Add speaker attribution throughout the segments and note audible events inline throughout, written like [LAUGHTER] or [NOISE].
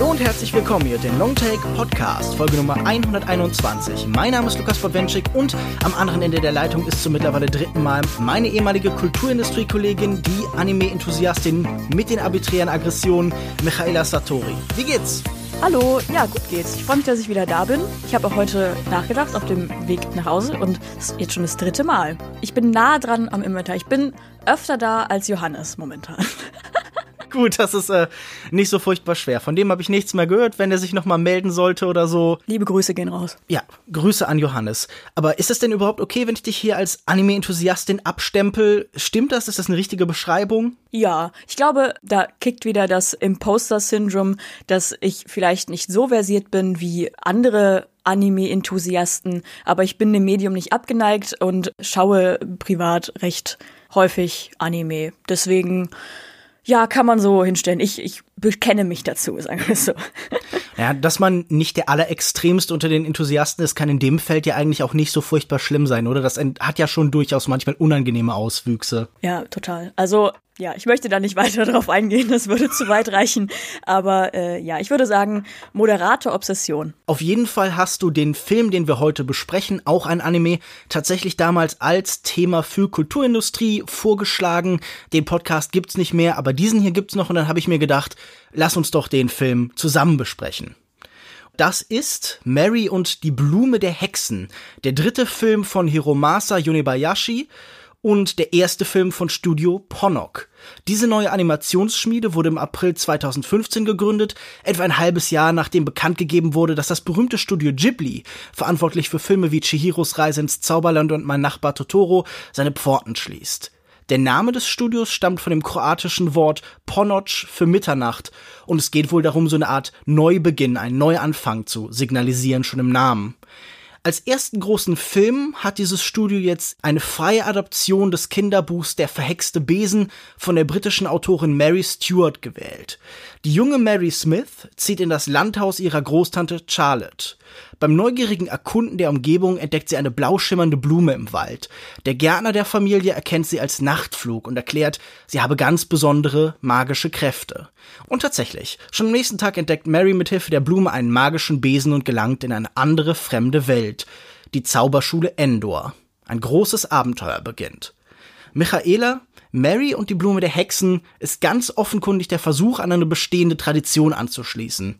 Speaker 1: Hallo und herzlich willkommen hier, den Longtake Podcast, Folge Nummer 121. Mein Name ist Lukas Podwenschik und am anderen Ende der Leitung ist zum mittlerweile dritten Mal meine ehemalige Kulturindustrie-Kollegin, die Anime-Enthusiastin mit den arbiträren Aggressionen, Michaela Satori. Wie geht's?
Speaker 2: Hallo, ja, gut geht's. Ich freue mich, dass ich wieder da bin. Ich habe auch heute nachgedacht auf dem Weg nach Hause und es ist jetzt schon das dritte Mal. Ich bin nah dran am Inventar. Ich bin öfter da als Johannes momentan. [LAUGHS]
Speaker 1: Gut, das ist äh, nicht so furchtbar schwer. Von dem habe ich nichts mehr gehört, wenn er sich noch mal melden sollte oder so.
Speaker 2: Liebe Grüße gehen raus.
Speaker 1: Ja, Grüße an Johannes. Aber ist es denn überhaupt okay, wenn ich dich hier als Anime-Enthusiastin abstempel? Stimmt das? Ist das eine richtige Beschreibung?
Speaker 2: Ja, ich glaube, da kickt wieder das Imposter-Syndrom, dass ich vielleicht nicht so versiert bin wie andere Anime-Enthusiasten, aber ich bin dem Medium nicht abgeneigt und schaue privat recht häufig Anime. Deswegen ja, kann man so hinstellen. Ich, ich bekenne mich dazu, sagen wir so. [LAUGHS]
Speaker 1: Ja, dass man nicht der allerextremste unter den Enthusiasten ist, kann in dem Feld ja eigentlich auch nicht so furchtbar schlimm sein, oder? Das hat ja schon durchaus manchmal unangenehme Auswüchse.
Speaker 2: Ja, total. Also ja, ich möchte da nicht [LAUGHS] weiter drauf eingehen, das würde zu weit reichen. Aber äh, ja, ich würde sagen, moderate Obsession.
Speaker 1: Auf jeden Fall hast du den Film, den wir heute besprechen, auch ein Anime, tatsächlich damals als Thema für Kulturindustrie vorgeschlagen. Den Podcast gibt's nicht mehr, aber diesen hier gibt's noch und dann habe ich mir gedacht, lass uns doch den Film zusammen besprechen. Das ist Mary und die Blume der Hexen, der dritte Film von Hiromasa Yonebayashi und der erste Film von Studio Ponok. Diese neue Animationsschmiede wurde im April 2015 gegründet, etwa ein halbes Jahr nachdem bekannt gegeben wurde, dass das berühmte Studio Ghibli, verantwortlich für Filme wie Chihiros Reise ins Zauberland und Mein Nachbar Totoro, seine Pforten schließt. Der Name des Studios stammt von dem kroatischen Wort Ponoc für Mitternacht und es geht wohl darum, so eine Art Neubeginn, einen Neuanfang zu signalisieren, schon im Namen. Als ersten großen Film hat dieses Studio jetzt eine freie Adaption des Kinderbuchs Der verhexte Besen von der britischen Autorin Mary Stewart gewählt. Die junge Mary Smith zieht in das Landhaus ihrer Großtante Charlotte. Beim neugierigen Erkunden der Umgebung entdeckt sie eine blau schimmernde Blume im Wald. Der Gärtner der Familie erkennt sie als Nachtflug und erklärt, sie habe ganz besondere magische Kräfte. Und tatsächlich, schon am nächsten Tag entdeckt Mary mit Hilfe der Blume einen magischen Besen und gelangt in eine andere fremde Welt. Die Zauberschule Endor. Ein großes Abenteuer beginnt. Michaela, Mary und die Blume der Hexen ist ganz offenkundig der Versuch, an eine bestehende Tradition anzuschließen.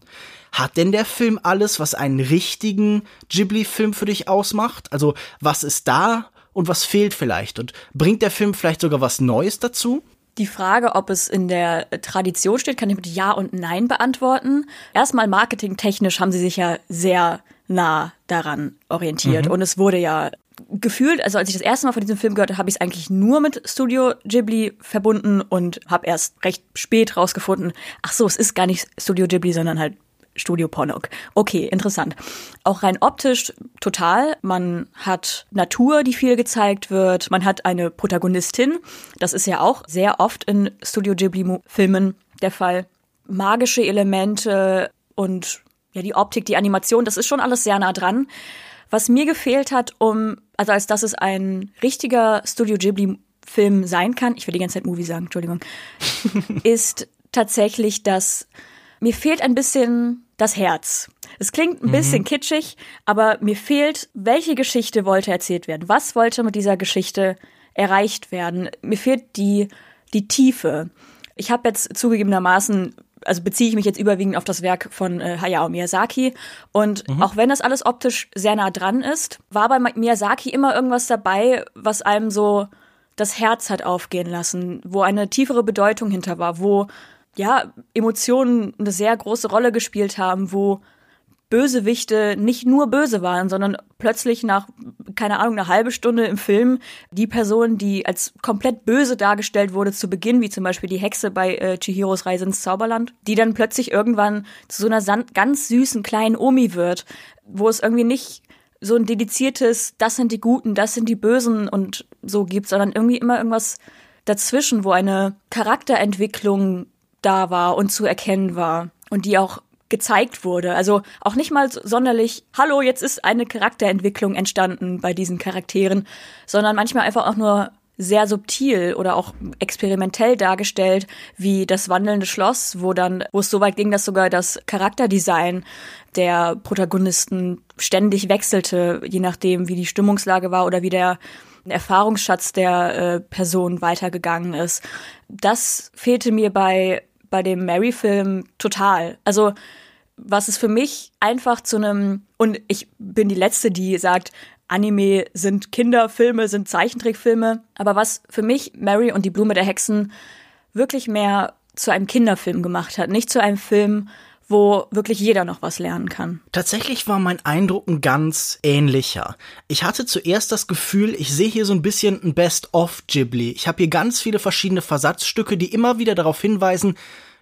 Speaker 1: Hat denn der Film alles, was einen richtigen Ghibli-Film für dich ausmacht? Also, was ist da und was fehlt vielleicht? Und bringt der Film vielleicht sogar was Neues dazu?
Speaker 2: Die Frage, ob es in der Tradition steht, kann ich mit Ja und Nein beantworten. Erstmal marketingtechnisch haben sie sich ja sehr nah daran orientiert. Mhm. Und es wurde ja gefühlt, also als ich das erste Mal von diesem Film gehört habe, habe ich es eigentlich nur mit Studio Ghibli verbunden und habe erst recht spät rausgefunden, ach so, es ist gar nicht Studio Ghibli, sondern halt Studio Ponok. Okay, interessant. Auch rein optisch total. Man hat Natur, die viel gezeigt wird. Man hat eine Protagonistin. Das ist ja auch sehr oft in Studio Ghibli-Filmen der Fall. Magische Elemente und ja, die Optik, die Animation, das ist schon alles sehr nah dran. Was mir gefehlt hat, um, also als dass es ein richtiger Studio Ghibli Film sein kann, ich will die ganze Zeit Movie sagen, Entschuldigung, [LAUGHS] ist tatsächlich, dass mir fehlt ein bisschen das Herz. Es klingt ein mhm. bisschen kitschig, aber mir fehlt, welche Geschichte wollte erzählt werden? Was wollte mit dieser Geschichte erreicht werden? Mir fehlt die, die Tiefe. Ich habe jetzt zugegebenermaßen also beziehe ich mich jetzt überwiegend auf das Werk von äh, Hayao Miyazaki. Und mhm. auch wenn das alles optisch sehr nah dran ist, war bei Miyazaki immer irgendwas dabei, was einem so das Herz hat aufgehen lassen, wo eine tiefere Bedeutung hinter war, wo ja, Emotionen eine sehr große Rolle gespielt haben, wo Bösewichte nicht nur böse waren, sondern plötzlich nach, keine Ahnung, eine halbe Stunde im Film die Person, die als komplett böse dargestellt wurde zu Beginn, wie zum Beispiel die Hexe bei äh, Chihiros Reise ins Zauberland, die dann plötzlich irgendwann zu so einer ganz süßen kleinen Omi wird, wo es irgendwie nicht so ein dediziertes, das sind die Guten, das sind die Bösen und so gibt, sondern irgendwie immer irgendwas dazwischen, wo eine Charakterentwicklung da war und zu erkennen war und die auch gezeigt wurde. Also auch nicht mal sonderlich, hallo, jetzt ist eine Charakterentwicklung entstanden bei diesen Charakteren, sondern manchmal einfach auch nur sehr subtil oder auch experimentell dargestellt, wie das wandelnde Schloss, wo dann, wo es so weit ging, dass sogar das Charakterdesign der Protagonisten ständig wechselte, je nachdem, wie die Stimmungslage war oder wie der Erfahrungsschatz der äh, Person weitergegangen ist. Das fehlte mir bei, bei dem Mary-Film total. Also, was es für mich einfach zu einem, und ich bin die Letzte, die sagt, Anime sind Kinderfilme, sind Zeichentrickfilme. Aber was für mich Mary und die Blume der Hexen wirklich mehr zu einem Kinderfilm gemacht hat, nicht zu einem Film, wo wirklich jeder noch was lernen kann.
Speaker 1: Tatsächlich war mein Eindruck ein ganz ähnlicher. Ich hatte zuerst das Gefühl, ich sehe hier so ein bisschen ein Best-of Ghibli. Ich habe hier ganz viele verschiedene Versatzstücke, die immer wieder darauf hinweisen,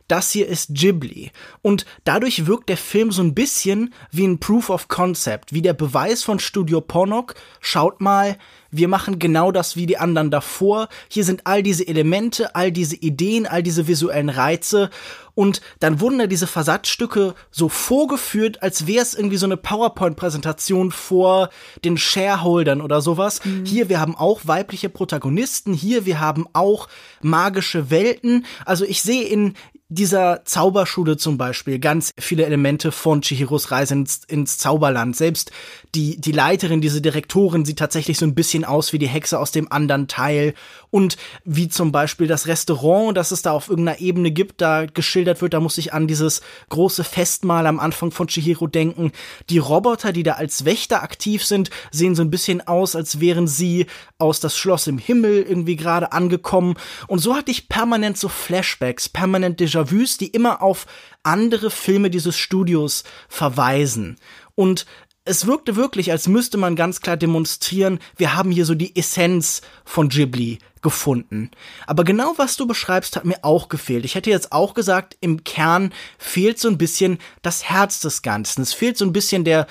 Speaker 1: das hier ist Ghibli. Und dadurch wirkt der Film so ein bisschen wie ein Proof of Concept, wie der Beweis von Studio Ponok. Schaut mal, wir machen genau das wie die anderen davor. Hier sind all diese Elemente, all diese Ideen, all diese visuellen Reize. Und dann wurden da diese Versatzstücke so vorgeführt, als wäre es irgendwie so eine PowerPoint-Präsentation vor den Shareholdern oder sowas. Mhm. Hier, wir haben auch weibliche Protagonisten. Hier, wir haben auch magische Welten. Also ich sehe in dieser Zauberschule zum Beispiel ganz viele Elemente von Chihiros Reise ins, ins Zauberland. Selbst die, die Leiterin, diese Direktorin sieht tatsächlich so ein bisschen aus wie die Hexe aus dem anderen Teil. Und wie zum Beispiel das Restaurant, das es da auf irgendeiner Ebene gibt, da geschildert wird, da muss ich an dieses große Festmahl am Anfang von Chihiro denken. Die Roboter, die da als Wächter aktiv sind, sehen so ein bisschen aus, als wären sie aus das Schloss im Himmel irgendwie gerade angekommen. Und so hatte ich permanent so Flashbacks, permanent Déjà-vus, die immer auf andere Filme dieses Studios verweisen. Und es wirkte wirklich, als müsste man ganz klar demonstrieren, wir haben hier so die Essenz von Ghibli gefunden. Aber genau was du beschreibst, hat mir auch gefehlt. Ich hätte jetzt auch gesagt, im Kern fehlt so ein bisschen das Herz des Ganzen. Es fehlt so ein bisschen der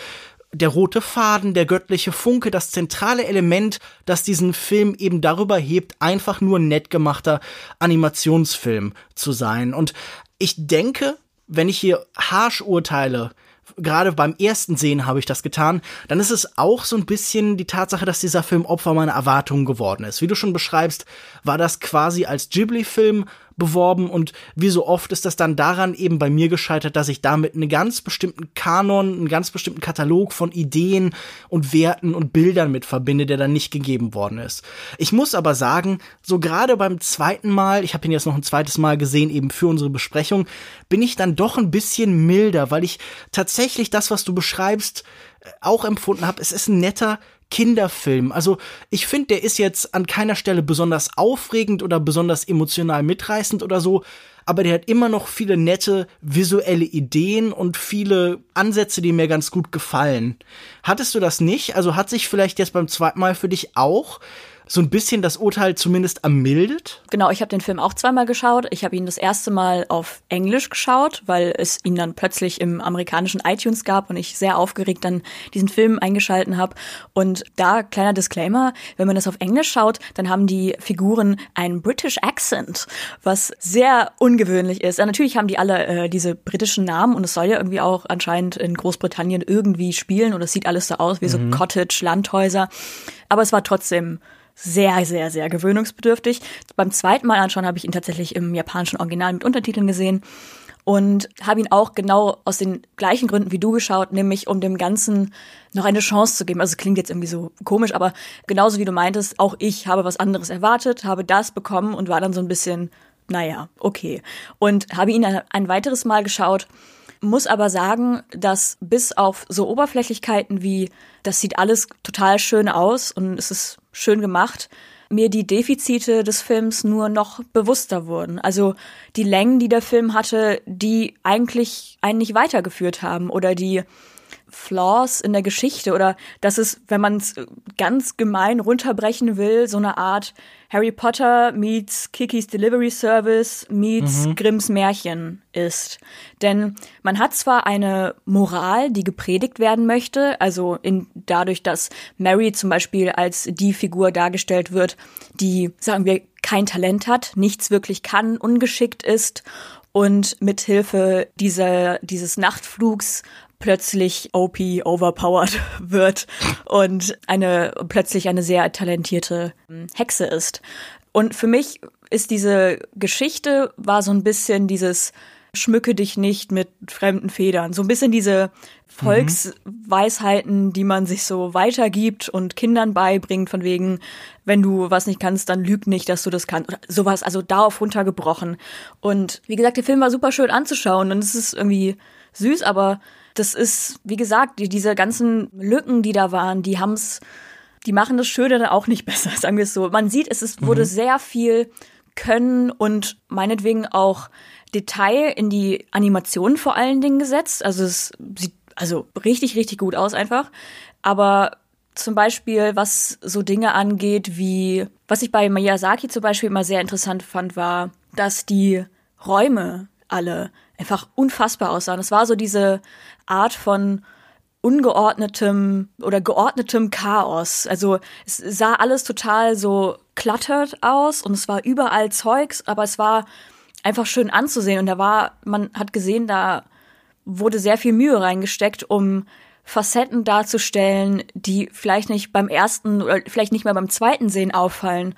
Speaker 1: der rote Faden, der göttliche Funke, das zentrale Element, das diesen Film eben darüber hebt, einfach nur ein nett gemachter Animationsfilm zu sein. Und ich denke, wenn ich hier harsch urteile, gerade beim ersten Sehen habe ich das getan, dann ist es auch so ein bisschen die Tatsache, dass dieser Film Opfer meiner Erwartungen geworden ist. Wie du schon beschreibst, war das quasi als Ghibli-Film beworben und wie so oft ist das dann daran eben bei mir gescheitert, dass ich damit einen ganz bestimmten Kanon, einen ganz bestimmten Katalog von Ideen und Werten und Bildern mit verbinde, der dann nicht gegeben worden ist. Ich muss aber sagen, so gerade beim zweiten Mal, ich habe ihn jetzt noch ein zweites Mal gesehen, eben für unsere Besprechung, bin ich dann doch ein bisschen milder, weil ich tatsächlich das, was du beschreibst, auch empfunden habe. Es ist ein netter Kinderfilm. Also ich finde, der ist jetzt an keiner Stelle besonders aufregend oder besonders emotional mitreißend oder so, aber der hat immer noch viele nette visuelle Ideen und viele Ansätze, die mir ganz gut gefallen. Hattest du das nicht? Also hat sich vielleicht jetzt beim zweiten Mal für dich auch so ein bisschen das Urteil zumindest ermildet?
Speaker 2: Genau, ich habe den Film auch zweimal geschaut. Ich habe ihn das erste Mal auf Englisch geschaut, weil es ihn dann plötzlich im amerikanischen iTunes gab und ich sehr aufgeregt dann diesen Film eingeschalten habe. Und da kleiner Disclaimer, wenn man das auf Englisch schaut, dann haben die Figuren einen British Accent, was sehr ungewöhnlich ist. Ja, natürlich haben die alle äh, diese britischen Namen und es soll ja irgendwie auch anscheinend in Großbritannien irgendwie spielen und es sieht alles so aus wie so mhm. Cottage, Landhäuser. Aber es war trotzdem sehr, sehr, sehr gewöhnungsbedürftig. Beim zweiten Mal anschauen habe ich ihn tatsächlich im japanischen Original mit Untertiteln gesehen und habe ihn auch genau aus den gleichen Gründen wie du geschaut, nämlich um dem Ganzen noch eine Chance zu geben. Also es klingt jetzt irgendwie so komisch, aber genauso wie du meintest, auch ich habe was anderes erwartet, habe das bekommen und war dann so ein bisschen, naja, okay. Und habe ihn ein weiteres Mal geschaut muss aber sagen, dass bis auf so Oberflächlichkeiten wie, das sieht alles total schön aus und es ist schön gemacht, mir die Defizite des Films nur noch bewusster wurden. Also die Längen, die der Film hatte, die eigentlich einen nicht weitergeführt haben oder die Flaws in der Geschichte oder dass es, wenn man es ganz gemein runterbrechen will, so eine Art Harry Potter meets Kikis Delivery Service meets mhm. Grimms Märchen ist. Denn man hat zwar eine Moral, die gepredigt werden möchte, also in, dadurch, dass Mary zum Beispiel als die Figur dargestellt wird, die, sagen wir, kein Talent hat, nichts wirklich kann, ungeschickt ist und mithilfe dieser, dieses Nachtflugs plötzlich OP overpowered [LAUGHS] wird und eine plötzlich eine sehr talentierte hm, Hexe ist. Und für mich ist diese Geschichte war so ein bisschen dieses schmücke dich nicht mit fremden Federn. So ein bisschen diese Volksweisheiten, die man sich so weitergibt und Kindern beibringt, von wegen, wenn du was nicht kannst, dann lüg nicht, dass du das kannst. Oder sowas, also darauf runtergebrochen. Und wie gesagt, der Film war super schön anzuschauen und es ist irgendwie süß, aber das ist, wie gesagt, die, diese ganzen Lücken, die da waren, die haben's, die machen das Schöne dann auch nicht [LAUGHS] besser, sagen wir es so. Man sieht, es ist, wurde mhm. sehr viel Können und meinetwegen auch Detail in die Animation vor allen Dingen gesetzt. Also es sieht also richtig, richtig gut aus einfach. Aber zum Beispiel, was so Dinge angeht, wie, was ich bei Miyazaki zum Beispiel immer sehr interessant fand, war, dass die Räume alle einfach unfassbar aussahen. Es war so diese Art von ungeordnetem oder geordnetem Chaos. Also es sah alles total so klattert aus und es war überall Zeugs, aber es war einfach schön anzusehen. Und da war, man hat gesehen, da wurde sehr viel Mühe reingesteckt, um Facetten darzustellen, die vielleicht nicht beim ersten oder vielleicht nicht mehr beim zweiten Sehen auffallen.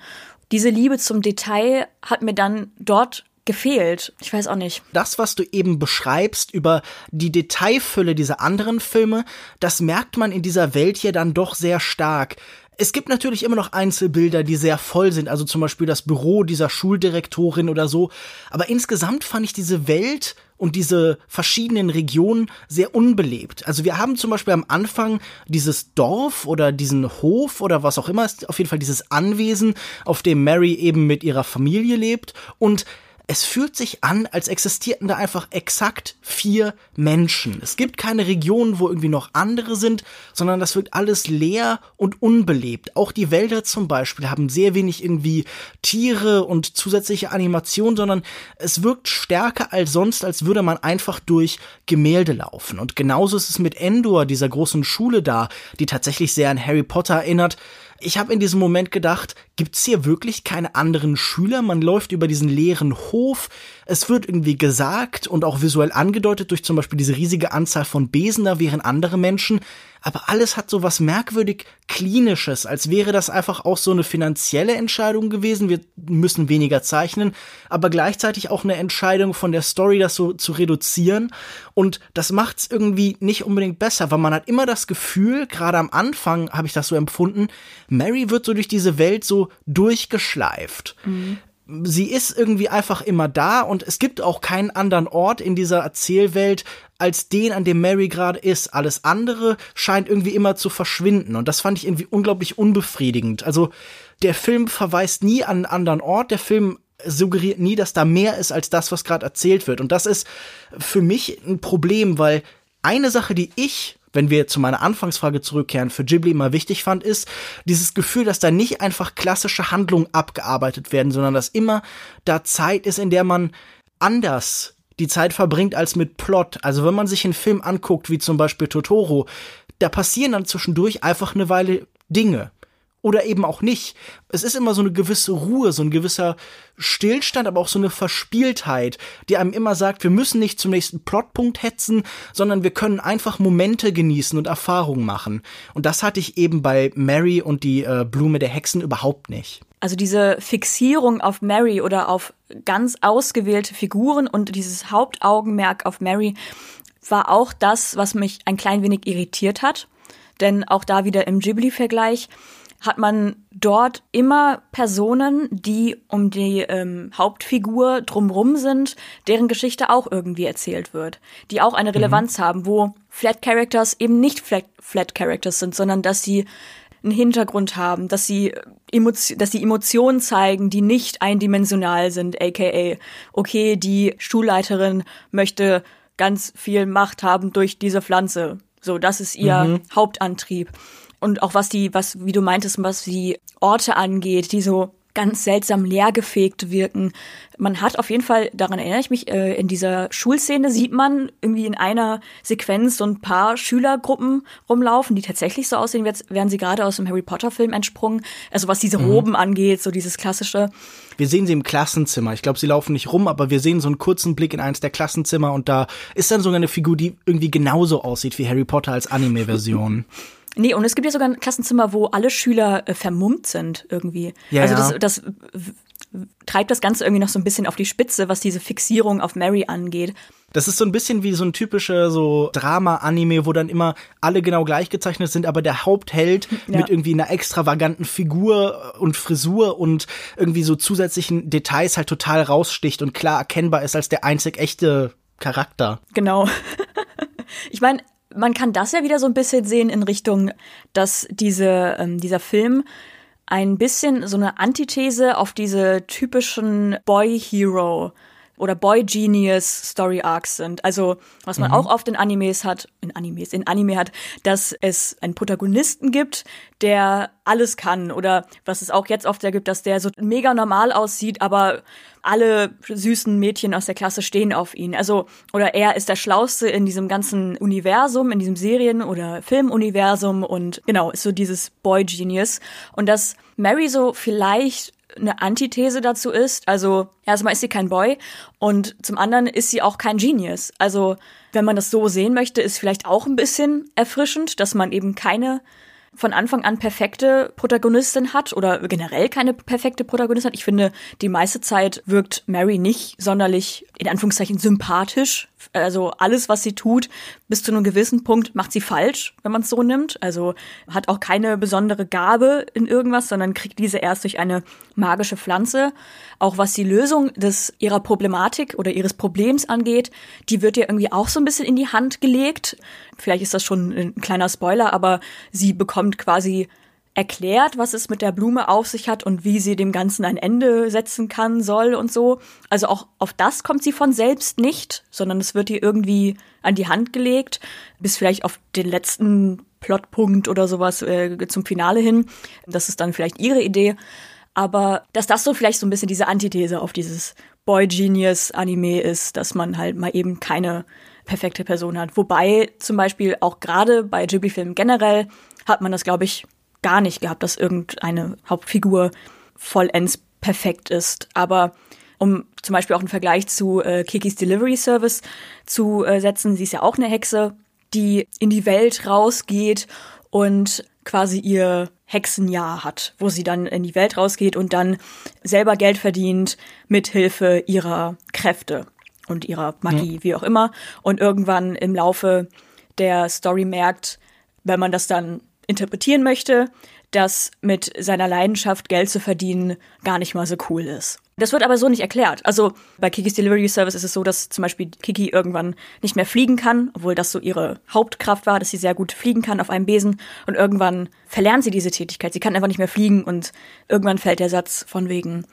Speaker 2: Diese Liebe zum Detail hat mir dann dort gefehlt. Ich weiß auch nicht.
Speaker 1: Das, was du eben beschreibst über die Detailfülle dieser anderen Filme, das merkt man in dieser Welt hier dann doch sehr stark. Es gibt natürlich immer noch Einzelbilder, die sehr voll sind, also zum Beispiel das Büro dieser Schuldirektorin oder so. Aber insgesamt fand ich diese Welt und diese verschiedenen Regionen sehr unbelebt. Also wir haben zum Beispiel am Anfang dieses Dorf oder diesen Hof oder was auch immer, auf jeden Fall dieses Anwesen, auf dem Mary eben mit ihrer Familie lebt und es fühlt sich an, als existierten da einfach exakt vier Menschen. Es gibt keine Regionen, wo irgendwie noch andere sind, sondern das wird alles leer und unbelebt. Auch die Wälder zum Beispiel haben sehr wenig irgendwie Tiere und zusätzliche Animation, sondern es wirkt stärker als sonst, als würde man einfach durch Gemälde laufen. Und genauso ist es mit Endor, dieser großen Schule da, die tatsächlich sehr an Harry Potter erinnert. Ich habe in diesem Moment gedacht, gibt's hier wirklich keine anderen Schüler? Man läuft über diesen leeren Hof. Es wird irgendwie gesagt und auch visuell angedeutet durch zum Beispiel diese riesige Anzahl von Besen, da wären andere Menschen aber alles hat so was merkwürdig klinisches, als wäre das einfach auch so eine finanzielle Entscheidung gewesen. Wir müssen weniger zeichnen, aber gleichzeitig auch eine Entscheidung von der Story, das so zu reduzieren. Und das macht's irgendwie nicht unbedingt besser, weil man hat immer das Gefühl, gerade am Anfang habe ich das so empfunden, Mary wird so durch diese Welt so durchgeschleift. Mhm sie ist irgendwie einfach immer da und es gibt auch keinen anderen Ort in dieser Erzählwelt als den, an dem Mary gerade ist. Alles andere scheint irgendwie immer zu verschwinden und das fand ich irgendwie unglaublich unbefriedigend. Also der Film verweist nie an einen anderen Ort, der Film suggeriert nie, dass da mehr ist als das, was gerade erzählt wird und das ist für mich ein Problem, weil eine Sache, die ich wenn wir zu meiner Anfangsfrage zurückkehren, für Ghibli immer wichtig fand, ist dieses Gefühl, dass da nicht einfach klassische Handlungen abgearbeitet werden, sondern dass immer da Zeit ist, in der man anders die Zeit verbringt als mit Plot. Also wenn man sich einen Film anguckt, wie zum Beispiel Totoro, da passieren dann zwischendurch einfach eine Weile Dinge oder eben auch nicht. Es ist immer so eine gewisse Ruhe, so ein gewisser Stillstand, aber auch so eine Verspieltheit, die einem immer sagt, wir müssen nicht zum nächsten Plotpunkt hetzen, sondern wir können einfach Momente genießen und Erfahrungen machen. Und das hatte ich eben bei Mary und die äh, Blume der Hexen überhaupt nicht.
Speaker 2: Also diese Fixierung auf Mary oder auf ganz ausgewählte Figuren und dieses Hauptaugenmerk auf Mary war auch das, was mich ein klein wenig irritiert hat. Denn auch da wieder im Ghibli-Vergleich hat man dort immer Personen, die um die ähm, Hauptfigur drumrum sind, deren Geschichte auch irgendwie erzählt wird, die auch eine Relevanz mhm. haben, wo Flat Characters eben nicht Flat, Flat Characters sind, sondern dass sie einen Hintergrund haben, dass sie Emotion, dass sie Emotionen zeigen, die nicht eindimensional sind, aka okay, die Schulleiterin möchte ganz viel Macht haben durch diese Pflanze. So, das ist ihr mhm. Hauptantrieb und auch was die, was, wie du meintest, was die Orte angeht, die so ganz seltsam leergefegt wirken. Man hat auf jeden Fall, daran erinnere ich mich, äh, in dieser Schulszene sieht man irgendwie in einer Sequenz so ein paar Schülergruppen rumlaufen, die tatsächlich so aussehen, als wären sie gerade aus dem Harry Potter Film entsprungen. Also was diese mhm. Roben angeht, so dieses klassische.
Speaker 1: Wir sehen sie im Klassenzimmer. Ich glaube, sie laufen nicht rum, aber wir sehen so einen kurzen Blick in eines der Klassenzimmer und da ist dann sogar eine Figur, die irgendwie genauso aussieht wie Harry Potter als Anime-Version. [LAUGHS]
Speaker 2: Nee, und es gibt ja sogar ein Klassenzimmer, wo alle Schüler äh, vermummt sind irgendwie. Ja, also das, das treibt das Ganze irgendwie noch so ein bisschen auf die Spitze, was diese Fixierung auf Mary angeht.
Speaker 1: Das ist so ein bisschen wie so ein typischer so Drama-Anime, wo dann immer alle genau gleich gezeichnet sind, aber der Hauptheld [LAUGHS] ja. mit irgendwie einer extravaganten Figur und Frisur und irgendwie so zusätzlichen Details halt total raussticht und klar erkennbar ist als der einzig echte Charakter.
Speaker 2: Genau. [LAUGHS] ich meine, man kann das ja wieder so ein bisschen sehen in Richtung, dass diese, ähm, dieser Film ein bisschen so eine Antithese auf diese typischen Boy-Hero oder Boy Genius Story Arcs sind. Also, was man mhm. auch oft in Animes hat, in Animes, in Anime hat, dass es einen Protagonisten gibt, der alles kann oder was es auch jetzt oft gibt, dass der so mega normal aussieht, aber alle süßen Mädchen aus der Klasse stehen auf ihn. Also, oder er ist der Schlauste in diesem ganzen Universum, in diesem Serien- oder Filmuniversum und genau, ist so dieses Boy Genius. Und dass Mary so vielleicht eine Antithese dazu ist. Also erstmal ist sie kein Boy und zum anderen ist sie auch kein Genius. Also wenn man das so sehen möchte, ist vielleicht auch ein bisschen erfrischend, dass man eben keine von Anfang an perfekte Protagonistin hat oder generell keine perfekte Protagonistin hat. Ich finde, die meiste Zeit wirkt Mary nicht sonderlich, in Anführungszeichen, sympathisch. Also alles, was sie tut, bis zu einem gewissen Punkt macht sie falsch, wenn man es so nimmt. Also hat auch keine besondere Gabe in irgendwas, sondern kriegt diese erst durch eine magische Pflanze. Auch was die Lösung des ihrer Problematik oder ihres Problems angeht, die wird ihr irgendwie auch so ein bisschen in die Hand gelegt. Vielleicht ist das schon ein kleiner Spoiler, aber sie bekommt quasi erklärt, was es mit der Blume auf sich hat und wie sie dem Ganzen ein Ende setzen kann, soll und so. Also auch auf das kommt sie von selbst nicht, sondern es wird ihr irgendwie an die Hand gelegt, bis vielleicht auf den letzten Plotpunkt oder sowas äh, zum Finale hin. Das ist dann vielleicht ihre Idee. Aber dass das so vielleicht so ein bisschen diese Antithese auf dieses Boy Genius Anime ist, dass man halt mal eben keine perfekte Person hat. Wobei zum Beispiel auch gerade bei Ghibli-Filmen generell hat man das, glaube ich, gar nicht gehabt, dass irgendeine Hauptfigur vollends perfekt ist. Aber um zum Beispiel auch einen Vergleich zu äh, Kikis Delivery Service zu äh, setzen, sie ist ja auch eine Hexe, die in die Welt rausgeht und quasi ihr Hexenjahr hat, wo sie dann in die Welt rausgeht und dann selber Geld verdient mit Hilfe ihrer Kräfte und ihrer Magie, ja. wie auch immer. Und irgendwann im Laufe der Story merkt, wenn man das dann interpretieren möchte, dass mit seiner Leidenschaft Geld zu verdienen gar nicht mal so cool ist. Das wird aber so nicht erklärt. Also bei Kikis Delivery Service ist es so, dass zum Beispiel Kiki irgendwann nicht mehr fliegen kann, obwohl das so ihre Hauptkraft war, dass sie sehr gut fliegen kann auf einem Besen. Und irgendwann verlernt sie diese Tätigkeit. Sie kann einfach nicht mehr fliegen und irgendwann fällt der Satz von wegen,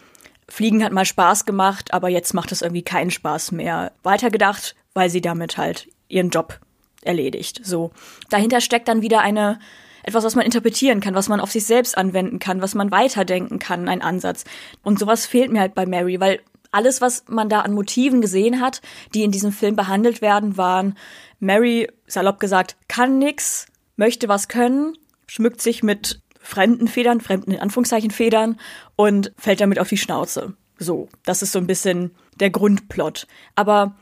Speaker 2: Fliegen hat mal Spaß gemacht, aber jetzt macht es irgendwie keinen Spaß mehr. Weitergedacht, weil sie damit halt ihren Job erledigt. So. Dahinter steckt dann wieder eine etwas, was man interpretieren kann, was man auf sich selbst anwenden kann, was man weiterdenken kann, ein Ansatz. Und sowas fehlt mir halt bei Mary, weil alles, was man da an Motiven gesehen hat, die in diesem Film behandelt werden, waren Mary, salopp gesagt, kann nix, möchte was können, schmückt sich mit fremden Federn, fremden in Anführungszeichen Federn und fällt damit auf die Schnauze. So, das ist so ein bisschen der Grundplot. Aber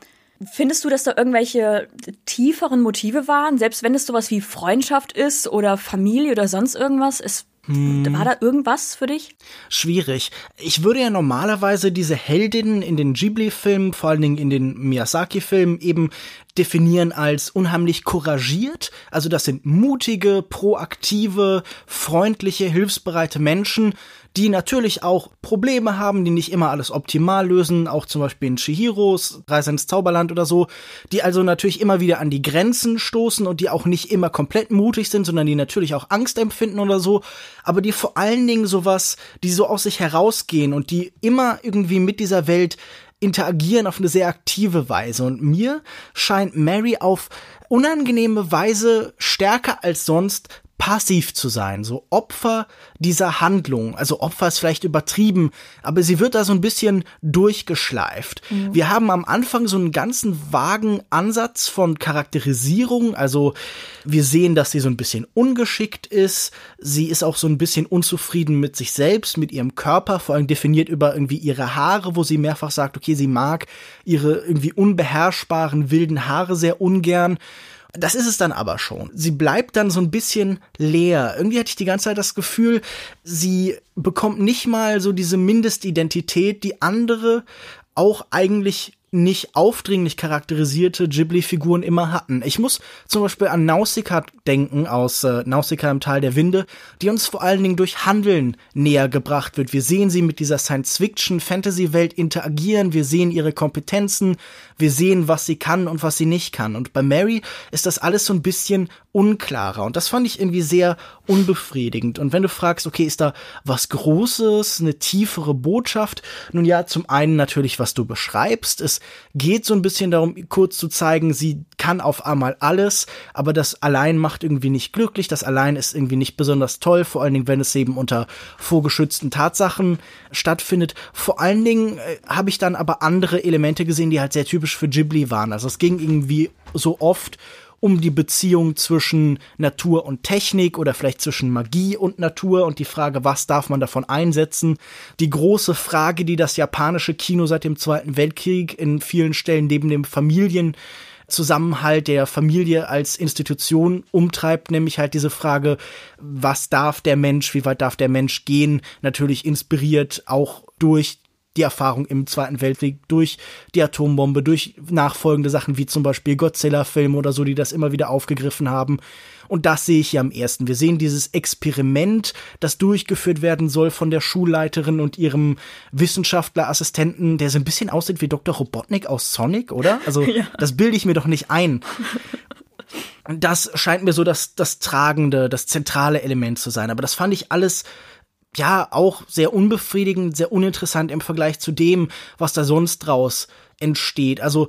Speaker 2: Findest du, dass da irgendwelche tieferen Motive waren, selbst wenn es sowas wie Freundschaft ist oder Familie oder sonst irgendwas? Es hm. War da irgendwas für dich?
Speaker 1: Schwierig. Ich würde ja normalerweise diese Heldinnen in den Ghibli-Filmen, vor allen Dingen in den Miyazaki-Filmen, eben definieren als unheimlich couragiert. Also das sind mutige, proaktive, freundliche, hilfsbereite Menschen, die natürlich auch Probleme haben, die nicht immer alles optimal lösen, auch zum Beispiel in Chihiros Reise ins Zauberland oder so, die also natürlich immer wieder an die Grenzen stoßen und die auch nicht immer komplett mutig sind, sondern die natürlich auch Angst empfinden oder so, aber die vor allen Dingen sowas, die so aus sich herausgehen und die immer irgendwie mit dieser Welt interagieren auf eine sehr aktive Weise. Und mir scheint Mary auf unangenehme Weise stärker als sonst passiv zu sein, so Opfer dieser Handlung. Also Opfer ist vielleicht übertrieben, aber sie wird da so ein bisschen durchgeschleift. Mhm. Wir haben am Anfang so einen ganzen vagen Ansatz von Charakterisierung. Also wir sehen, dass sie so ein bisschen ungeschickt ist. Sie ist auch so ein bisschen unzufrieden mit sich selbst, mit ihrem Körper, vor allem definiert über irgendwie ihre Haare, wo sie mehrfach sagt, okay, sie mag ihre irgendwie unbeherrschbaren wilden Haare sehr ungern. Das ist es dann aber schon. Sie bleibt dann so ein bisschen leer. Irgendwie hatte ich die ganze Zeit das Gefühl, sie bekommt nicht mal so diese Mindestidentität, die andere auch eigentlich nicht aufdringlich charakterisierte Ghibli-Figuren immer hatten. Ich muss zum Beispiel an Nausicaa denken aus äh, Nausicaa im Tal der Winde, die uns vor allen Dingen durch Handeln näher gebracht wird. Wir sehen sie mit dieser Science-Fiction-Fantasy-Welt interagieren, wir sehen ihre Kompetenzen, wir sehen, was sie kann und was sie nicht kann. Und bei Mary ist das alles so ein bisschen unklarer. Und das fand ich irgendwie sehr unbefriedigend. Und wenn du fragst, okay, ist da was Großes, eine tiefere Botschaft? Nun ja, zum einen natürlich, was du beschreibst. Es geht so ein bisschen darum, kurz zu zeigen, sie kann auf einmal alles, aber das allein macht irgendwie nicht glücklich. Das allein ist irgendwie nicht besonders toll, vor allen Dingen, wenn es eben unter vorgeschützten Tatsachen stattfindet. Vor allen Dingen äh, habe ich dann aber andere Elemente gesehen, die halt sehr typisch für Ghibli waren. Also es ging irgendwie so oft um die Beziehung zwischen Natur und Technik oder vielleicht zwischen Magie und Natur und die Frage, was darf man davon einsetzen. Die große Frage, die das japanische Kino seit dem Zweiten Weltkrieg in vielen Stellen neben dem Familien Zusammenhalt der Familie als Institution umtreibt, nämlich halt diese Frage, was darf der Mensch, wie weit darf der Mensch gehen, natürlich inspiriert auch durch die Erfahrung im Zweiten Weltkrieg durch die Atombombe, durch nachfolgende Sachen wie zum Beispiel Godzilla-Filme oder so, die das immer wieder aufgegriffen haben. Und das sehe ich hier am ersten. Wir sehen dieses Experiment, das durchgeführt werden soll von der Schulleiterin und ihrem Wissenschaftlerassistenten, der so ein bisschen aussieht wie Dr. Robotnik aus Sonic, oder? Also, [LAUGHS] ja. das bilde ich mir doch nicht ein. Das scheint mir so das, das tragende, das zentrale Element zu sein. Aber das fand ich alles ja auch sehr unbefriedigend, sehr uninteressant im Vergleich zu dem, was da sonst draus entsteht. Also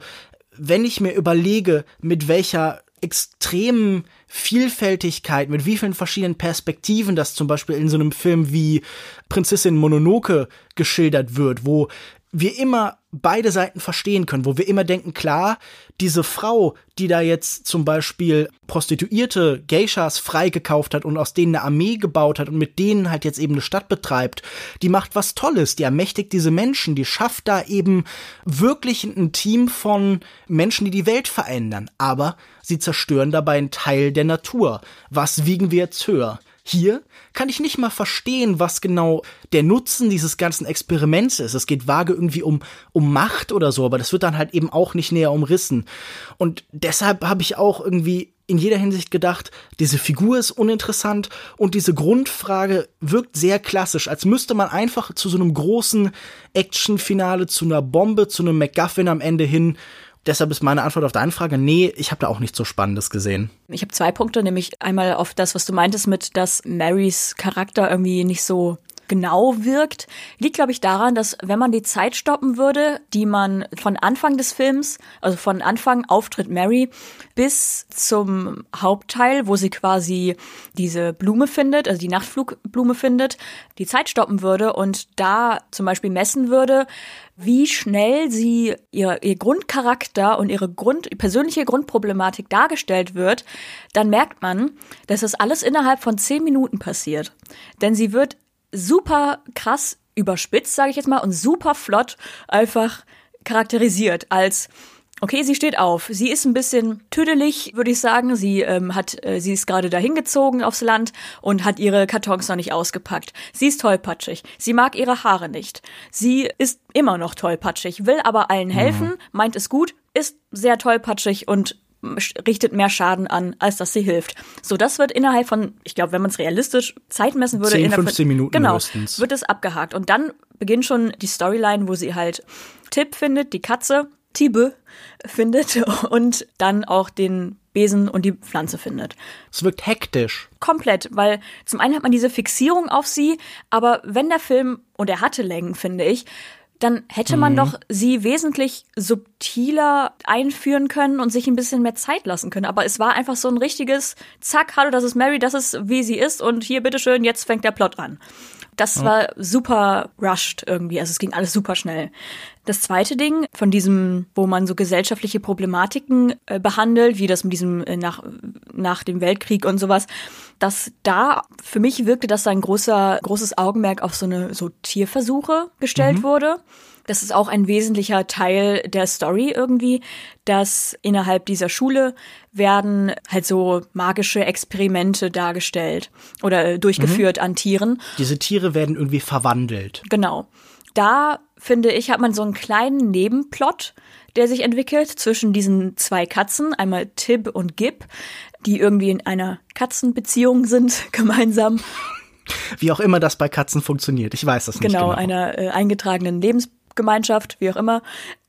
Speaker 1: wenn ich mir überlege, mit welcher extremen Vielfältigkeit, mit wie vielen verschiedenen Perspektiven das zum Beispiel in so einem Film wie Prinzessin Mononoke geschildert wird, wo wir immer beide Seiten verstehen können, wo wir immer denken, klar, diese Frau, die da jetzt zum Beispiel Prostituierte, Geishas freigekauft hat und aus denen eine Armee gebaut hat und mit denen halt jetzt eben eine Stadt betreibt, die macht was Tolles, die ermächtigt diese Menschen, die schafft da eben wirklich ein Team von Menschen, die die Welt verändern. Aber sie zerstören dabei einen Teil der Natur. Was wiegen wir jetzt höher? Hier kann ich nicht mal verstehen, was genau der Nutzen dieses ganzen Experiments ist. Es geht vage irgendwie um, um Macht oder so, aber das wird dann halt eben auch nicht näher umrissen. Und deshalb habe ich auch irgendwie in jeder Hinsicht gedacht, diese Figur ist uninteressant und diese Grundfrage wirkt sehr klassisch, als müsste man einfach zu so einem großen Actionfinale, zu einer Bombe, zu einem MacGuffin am Ende hin Deshalb ist meine Antwort auf deine Frage, nee, ich habe da auch nichts so Spannendes gesehen.
Speaker 2: Ich habe zwei Punkte, nämlich einmal auf das, was du meintest mit, dass Marys Charakter irgendwie nicht so genau wirkt, liegt, glaube ich, daran, dass wenn man die Zeit stoppen würde, die man von Anfang des Films, also von Anfang Auftritt Mary bis zum Hauptteil, wo sie quasi diese Blume findet, also die Nachtflugblume findet, die Zeit stoppen würde und da zum Beispiel messen würde, wie schnell sie ihr, ihr Grundcharakter und ihre Grund, persönliche Grundproblematik dargestellt wird, dann merkt man, dass das alles innerhalb von zehn Minuten passiert. Denn sie wird super krass überspitzt, sage ich jetzt mal, und super flott einfach charakterisiert als Okay, sie steht auf. Sie ist ein bisschen tüdelig, würde ich sagen. Sie ähm, hat, äh, sie ist gerade dahin gezogen aufs Land und hat ihre Kartons noch nicht ausgepackt. Sie ist tollpatschig. Sie mag ihre Haare nicht. Sie ist immer noch tollpatschig, will aber allen helfen, mhm. meint es gut, ist sehr tollpatschig und richtet mehr Schaden an, als dass sie hilft. So, das wird innerhalb von, ich glaube, wenn man es realistisch Zeit messen würde,
Speaker 1: 10, 15 Minuten
Speaker 2: genau,
Speaker 1: höchstens.
Speaker 2: wird es abgehakt. Und dann beginnt schon die Storyline, wo sie halt Tipp findet, die Katze, Tibe findet [LAUGHS] und dann auch den Besen und die Pflanze findet.
Speaker 1: Es wirkt hektisch.
Speaker 2: Komplett, weil zum einen hat man diese Fixierung auf sie, aber wenn der Film, und er hatte Längen, finde ich, dann hätte man mhm. doch sie wesentlich subtiler einführen können und sich ein bisschen mehr Zeit lassen können. Aber es war einfach so ein richtiges Zack, hallo, das ist Mary, das ist wie sie ist und hier bitteschön, jetzt fängt der Plot an. Das war super rushed irgendwie, also es ging alles super schnell. Das zweite Ding von diesem, wo man so gesellschaftliche Problematiken äh, behandelt, wie das mit diesem äh, nach, nach dem Weltkrieg und sowas, dass da für mich wirkte, dass da ein großer, großes Augenmerk auf so eine so Tierversuche gestellt mhm. wurde. Das ist auch ein wesentlicher Teil der Story irgendwie, dass innerhalb dieser Schule werden halt so magische Experimente dargestellt oder äh, durchgeführt mhm. an Tieren.
Speaker 1: Diese Tiere werden irgendwie verwandelt.
Speaker 2: Genau. Da finde ich, hat man so einen kleinen Nebenplot, der sich entwickelt zwischen diesen zwei Katzen, einmal Tib und Gib, die irgendwie in einer Katzenbeziehung sind [LAUGHS] gemeinsam.
Speaker 1: Wie auch immer das bei Katzen funktioniert, ich weiß das nicht
Speaker 2: genau.
Speaker 1: Genau,
Speaker 2: einer äh, eingetragenen Lebens Gemeinschaft, wie auch immer.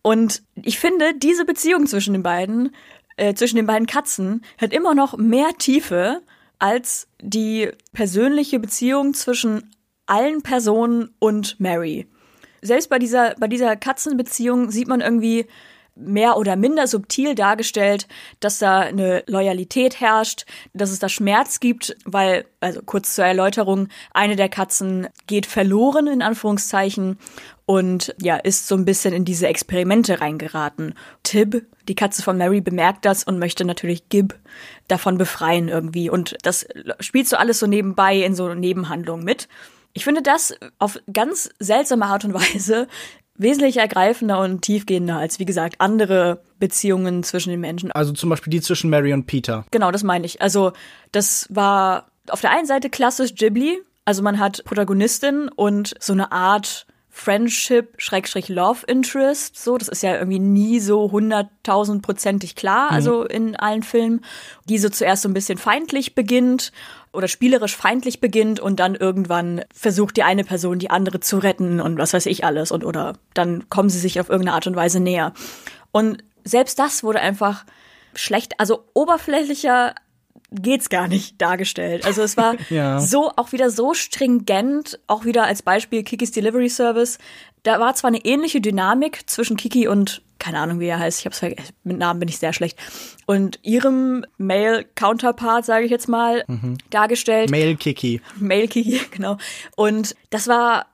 Speaker 2: Und ich finde, diese Beziehung zwischen den beiden, äh, zwischen den beiden Katzen, hat immer noch mehr Tiefe als die persönliche Beziehung zwischen allen Personen und Mary. Selbst bei dieser, bei dieser Katzenbeziehung sieht man irgendwie, mehr oder minder subtil dargestellt, dass da eine Loyalität herrscht, dass es da Schmerz gibt, weil, also kurz zur Erläuterung, eine der Katzen geht verloren, in Anführungszeichen, und ja, ist so ein bisschen in diese Experimente reingeraten. Tib, die Katze von Mary, bemerkt das und möchte natürlich Gib davon befreien irgendwie. Und das spielt so alles so nebenbei in so Nebenhandlungen mit. Ich finde das auf ganz seltsame Art und [LAUGHS] Weise wesentlich ergreifender und tiefgehender als, wie gesagt, andere Beziehungen zwischen den Menschen.
Speaker 1: Also zum Beispiel die zwischen Mary und Peter.
Speaker 2: Genau, das meine ich. Also das war auf der einen Seite klassisch Ghibli. Also man hat Protagonistin und so eine Art Friendship, Schrägstrich Love Interest, so, das ist ja irgendwie nie so hunderttausendprozentig klar, mhm. also in allen Filmen, die so zuerst so ein bisschen feindlich beginnt oder spielerisch feindlich beginnt und dann irgendwann versucht die eine Person die andere zu retten und was weiß ich alles und oder dann kommen sie sich auf irgendeine Art und Weise näher. Und selbst das wurde einfach schlecht, also oberflächlicher geht's gar nicht dargestellt. Also es war [LAUGHS] ja. so auch wieder so stringent, auch wieder als Beispiel Kikis Delivery Service. Da war zwar eine ähnliche Dynamik zwischen Kiki und keine Ahnung, wie er heißt, ich hab's vergessen, mit Namen bin ich sehr schlecht. Und ihrem Male Counterpart, sage ich jetzt mal, mhm. dargestellt.
Speaker 1: Male Kiki.
Speaker 2: Male Kiki, [LAUGHS] genau. Und das war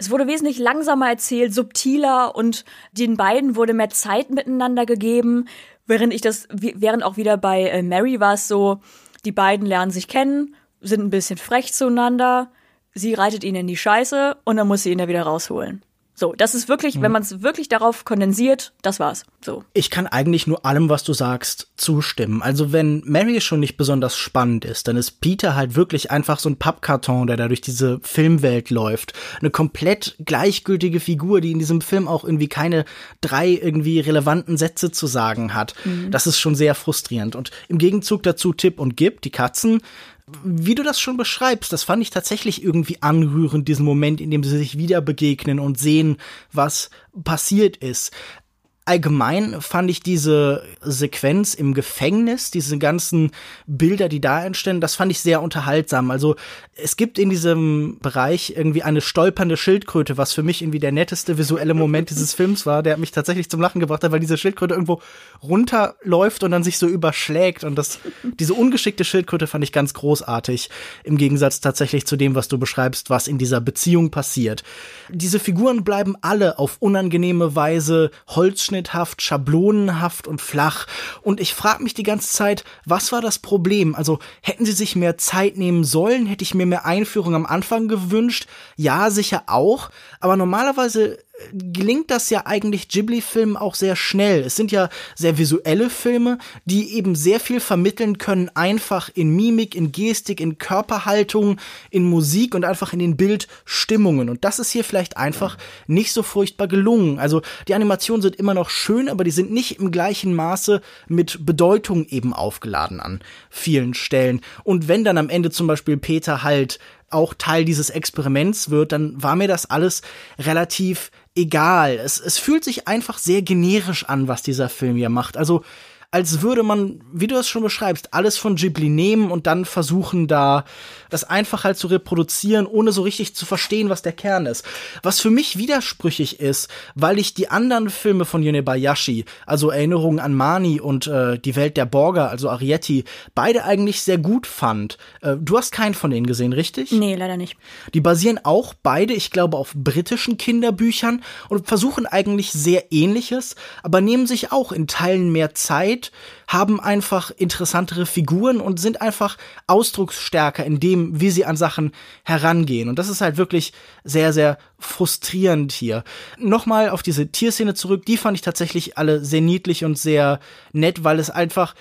Speaker 2: es wurde wesentlich langsamer erzählt, subtiler und den beiden wurde mehr Zeit miteinander gegeben. Während ich das, während auch wieder bei äh, Mary war es so, die beiden lernen sich kennen, sind ein bisschen frech zueinander, sie reitet ihn in die Scheiße und dann muss sie ihn da wieder rausholen. So, das ist wirklich, mhm. wenn man es wirklich darauf kondensiert, das war's. So.
Speaker 1: Ich kann eigentlich nur allem, was du sagst, zustimmen. Also wenn Mary schon nicht besonders spannend ist, dann ist Peter halt wirklich einfach so ein Pappkarton, der da durch diese Filmwelt läuft. Eine komplett gleichgültige Figur, die in diesem Film auch irgendwie keine drei irgendwie relevanten Sätze zu sagen hat. Mhm. Das ist schon sehr frustrierend. Und im Gegenzug dazu Tip und Gib, die Katzen, wie du das schon beschreibst, das fand ich tatsächlich irgendwie anrührend, diesen Moment, in dem sie sich wieder begegnen und sehen, was passiert ist allgemein fand ich diese Sequenz im Gefängnis, diese ganzen Bilder, die da entstehen, das fand ich sehr unterhaltsam. Also es gibt in diesem Bereich irgendwie eine stolpernde Schildkröte, was für mich irgendwie der netteste visuelle Moment dieses Films war, der mich tatsächlich zum Lachen gebracht hat, weil diese Schildkröte irgendwo runterläuft und dann sich so überschlägt und das, diese ungeschickte Schildkröte fand ich ganz großartig, im Gegensatz tatsächlich zu dem, was du beschreibst, was in dieser Beziehung passiert. Diese Figuren bleiben alle auf unangenehme Weise Holzschnitt durchschnitthaft, schablonenhaft und flach. Und ich frage mich die ganze Zeit, was war das Problem? Also hätten sie sich mehr Zeit nehmen sollen? Hätte ich mir mehr Einführung am Anfang gewünscht? Ja, sicher auch. Aber normalerweise gelingt das ja eigentlich Ghibli-Filmen auch sehr schnell. Es sind ja sehr visuelle Filme, die eben sehr viel vermitteln können, einfach in Mimik, in Gestik, in Körperhaltung, in Musik und einfach in den Bildstimmungen. Und das ist hier vielleicht einfach nicht so furchtbar gelungen. Also die Animationen sind immer noch schön, aber die sind nicht im gleichen Maße mit Bedeutung eben aufgeladen an vielen Stellen. Und wenn dann am Ende zum Beispiel Peter halt auch Teil dieses Experiments wird, dann war mir das alles relativ egal. Es, es fühlt sich einfach sehr generisch an, was dieser Film hier macht. Also als würde man, wie du es schon beschreibst, alles von Ghibli nehmen und dann versuchen da das einfach halt zu reproduzieren, ohne so richtig zu verstehen, was der Kern ist. Was für mich widersprüchig ist, weil ich die anderen Filme von Yonebayashi, also Erinnerungen an Mani und äh, die Welt der Borger, also Arietti, beide eigentlich sehr gut fand. Äh, du hast keinen von denen gesehen, richtig?
Speaker 2: Nee, leider nicht.
Speaker 1: Die basieren auch beide, ich glaube, auf britischen Kinderbüchern und versuchen eigentlich sehr ähnliches, aber nehmen sich auch in Teilen mehr Zeit, haben einfach interessantere Figuren und sind einfach ausdrucksstärker in dem, wie sie an Sachen herangehen. Und das ist halt wirklich sehr, sehr frustrierend hier. Nochmal auf diese Tierszene zurück, die fand ich tatsächlich alle sehr niedlich und sehr nett, weil es einfach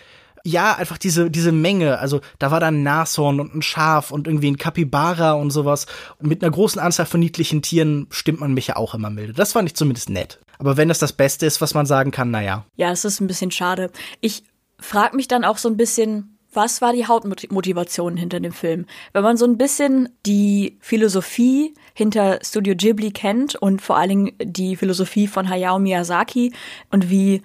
Speaker 1: ja, einfach diese, diese Menge. Also da war dann ein Nashorn und ein Schaf und irgendwie ein Kapibara und sowas. Und mit einer großen Anzahl von niedlichen Tieren stimmt man mich ja auch immer milde. Das fand ich zumindest nett. Aber wenn das das Beste ist, was man sagen kann, naja.
Speaker 2: Ja, es ist ein bisschen schade. Ich frage mich dann auch so ein bisschen, was war die Hauptmotivation hinter dem Film? Wenn man so ein bisschen die Philosophie hinter Studio Ghibli kennt und vor allen Dingen die Philosophie von Hayao Miyazaki und wie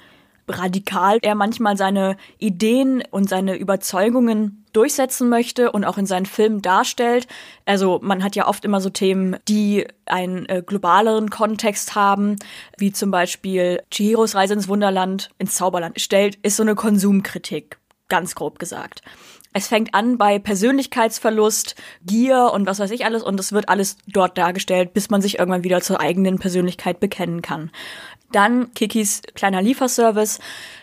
Speaker 2: radikal er manchmal seine Ideen und seine Überzeugungen durchsetzen möchte und auch in seinen Filmen darstellt. Also man hat ja oft immer so Themen, die einen äh, globaleren Kontext haben, wie zum Beispiel Chihiros Reise ins Wunderland, ins Zauberland stellt, ist so eine Konsumkritik, ganz grob gesagt. Es fängt an bei Persönlichkeitsverlust, Gier und was weiß ich alles und es wird alles dort dargestellt, bis man sich irgendwann wieder zur eigenen Persönlichkeit bekennen kann. Dann Kikis kleiner Lieferservice,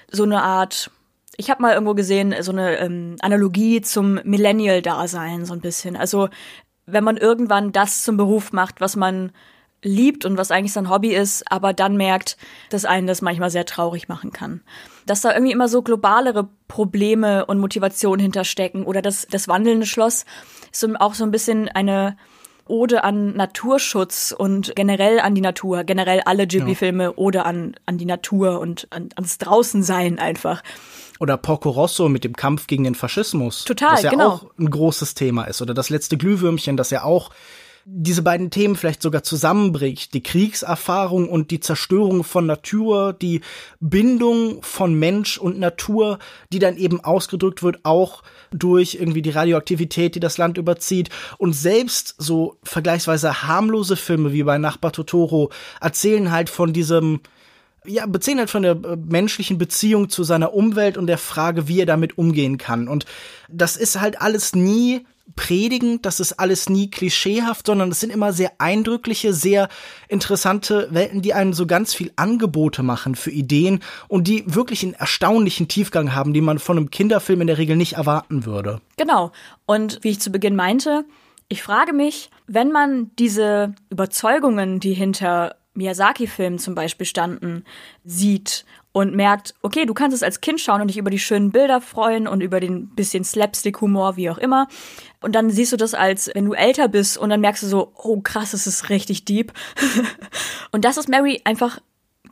Speaker 2: so eine Art, ich habe mal irgendwo gesehen, so eine ähm, Analogie zum Millennial-Dasein so ein bisschen. Also wenn man irgendwann das zum Beruf macht, was man liebt und was eigentlich sein Hobby ist, aber dann merkt, dass einen das manchmal sehr traurig machen kann. Dass da irgendwie immer so globalere Probleme und Motivationen hinterstecken oder das, das wandelnde Schloss ist auch so ein bisschen eine Ode an Naturschutz und generell an die Natur, generell alle Ghibli-Filme ja. Ode an, an die Natur und an, ans Draußensein einfach.
Speaker 1: Oder Porco Rosso mit dem Kampf gegen den Faschismus.
Speaker 2: Total,
Speaker 1: was ja
Speaker 2: genau.
Speaker 1: auch ein großes Thema ist. Oder das letzte Glühwürmchen, das ja auch diese beiden Themen vielleicht sogar zusammenbricht. Die Kriegserfahrung und die Zerstörung von Natur, die Bindung von Mensch und Natur, die dann eben ausgedrückt wird, auch durch irgendwie die Radioaktivität, die das Land überzieht. Und selbst so vergleichsweise harmlose Filme wie bei Nachbar Totoro erzählen halt von diesem ja, beziehen halt von der äh, menschlichen Beziehung zu seiner Umwelt und der Frage, wie er damit umgehen kann. Und das ist halt alles nie predigend, das ist alles nie klischeehaft, sondern es sind immer sehr eindrückliche, sehr interessante Welten, die einen so ganz viel Angebote machen für Ideen und die wirklich einen erstaunlichen Tiefgang haben, die man von einem Kinderfilm in der Regel nicht erwarten würde.
Speaker 2: Genau. Und wie ich zu Beginn meinte, ich frage mich, wenn man diese Überzeugungen, die hinter Miyazaki-Filmen zum Beispiel standen, sieht und merkt, okay, du kannst es als Kind schauen und dich über die schönen Bilder freuen und über den bisschen Slapstick-Humor, wie auch immer. Und dann siehst du das als, wenn du älter bist und dann merkst du so, oh krass, es ist richtig deep. [LAUGHS] und das ist Mary einfach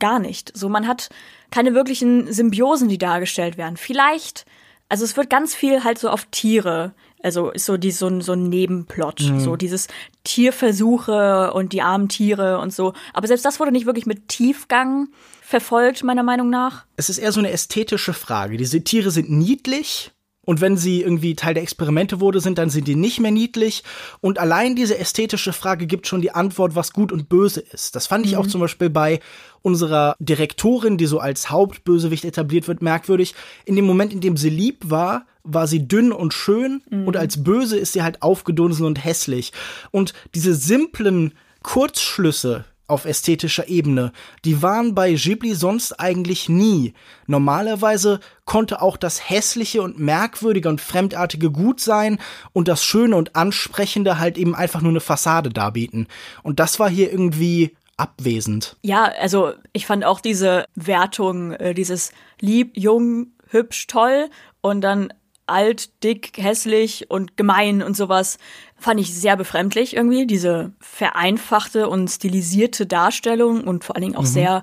Speaker 2: gar nicht. So, man hat keine wirklichen Symbiosen, die dargestellt werden. Vielleicht, also es wird ganz viel halt so auf Tiere also ist so die, so, ein, so ein Nebenplot, mhm. so dieses Tierversuche und die armen Tiere und so. Aber selbst das wurde nicht wirklich mit Tiefgang verfolgt, meiner Meinung nach.
Speaker 1: Es ist eher so eine ästhetische Frage. Diese Tiere sind niedlich, und wenn sie irgendwie Teil der Experimente wurde, sind, dann sind die nicht mehr niedlich. Und allein diese ästhetische Frage gibt schon die Antwort, was gut und böse ist. Das fand ich auch mhm. zum Beispiel bei unserer Direktorin, die so als Hauptbösewicht etabliert wird, merkwürdig. In dem Moment, in dem sie lieb war, war sie dünn und schön mhm. und als böse ist sie halt aufgedunsen und hässlich. Und diese simplen Kurzschlüsse, auf ästhetischer Ebene. Die waren bei Ghibli sonst eigentlich nie. Normalerweise konnte auch das Hässliche und Merkwürdige und Fremdartige gut sein und das Schöne und Ansprechende halt eben einfach nur eine Fassade darbieten. Und das war hier irgendwie abwesend.
Speaker 2: Ja, also ich fand auch diese Wertung, äh, dieses lieb, jung, hübsch, toll und dann alt, dick, hässlich und gemein und sowas, fand ich sehr befremdlich irgendwie. Diese vereinfachte und stilisierte Darstellung und vor allen Dingen auch mhm. sehr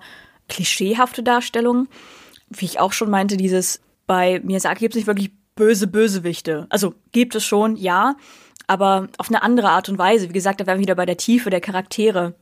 Speaker 2: klischeehafte Darstellung. Wie ich auch schon meinte, dieses bei Miyazaki gibt es nicht wirklich böse Bösewichte. Also gibt es schon, ja, aber auf eine andere Art und Weise. Wie gesagt, da wären wir wieder bei der Tiefe der Charaktere,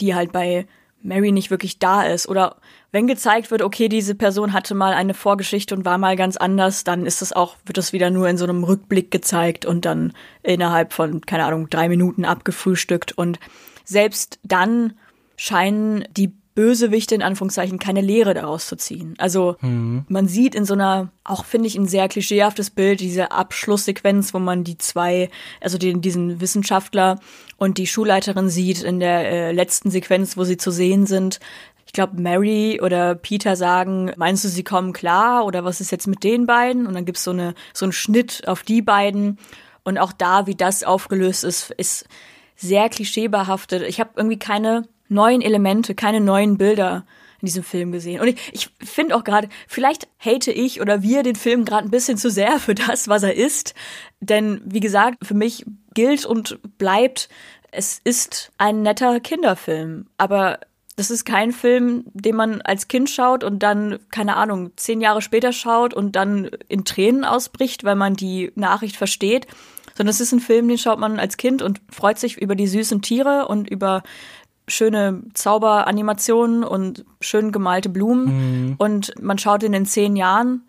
Speaker 2: die halt bei Mary nicht wirklich da ist oder wenn gezeigt wird, okay, diese Person hatte mal eine Vorgeschichte und war mal ganz anders, dann ist das auch, wird das wieder nur in so einem Rückblick gezeigt und dann innerhalb von, keine Ahnung, drei Minuten abgefrühstückt. Und selbst dann scheinen die Bösewichte in Anführungszeichen keine Lehre daraus zu ziehen. Also mhm. man sieht in so einer, auch finde ich ein sehr klischeehaftes Bild, diese Abschlusssequenz, wo man die zwei, also den, diesen Wissenschaftler und die Schulleiterin sieht in der äh, letzten Sequenz, wo sie zu sehen sind. Ich glaube, Mary oder Peter sagen, meinst du, sie kommen klar oder was ist jetzt mit den beiden? Und dann gibt's so eine so einen Schnitt auf die beiden und auch da, wie das aufgelöst ist, ist sehr klischeebehaftet. Ich habe irgendwie keine neuen Elemente, keine neuen Bilder in diesem Film gesehen. Und ich, ich finde auch gerade, vielleicht hate ich oder wir den Film gerade ein bisschen zu sehr für das, was er ist. Denn wie gesagt, für mich gilt und bleibt, es ist ein netter Kinderfilm. Aber das ist kein Film, den man als Kind schaut und dann, keine Ahnung, zehn Jahre später schaut und dann in Tränen ausbricht, weil man die Nachricht versteht. Sondern es ist ein Film, den schaut man als Kind und freut sich über die süßen Tiere und über schöne Zauberanimationen und schön gemalte Blumen. Mhm. Und man schaut ihn in zehn Jahren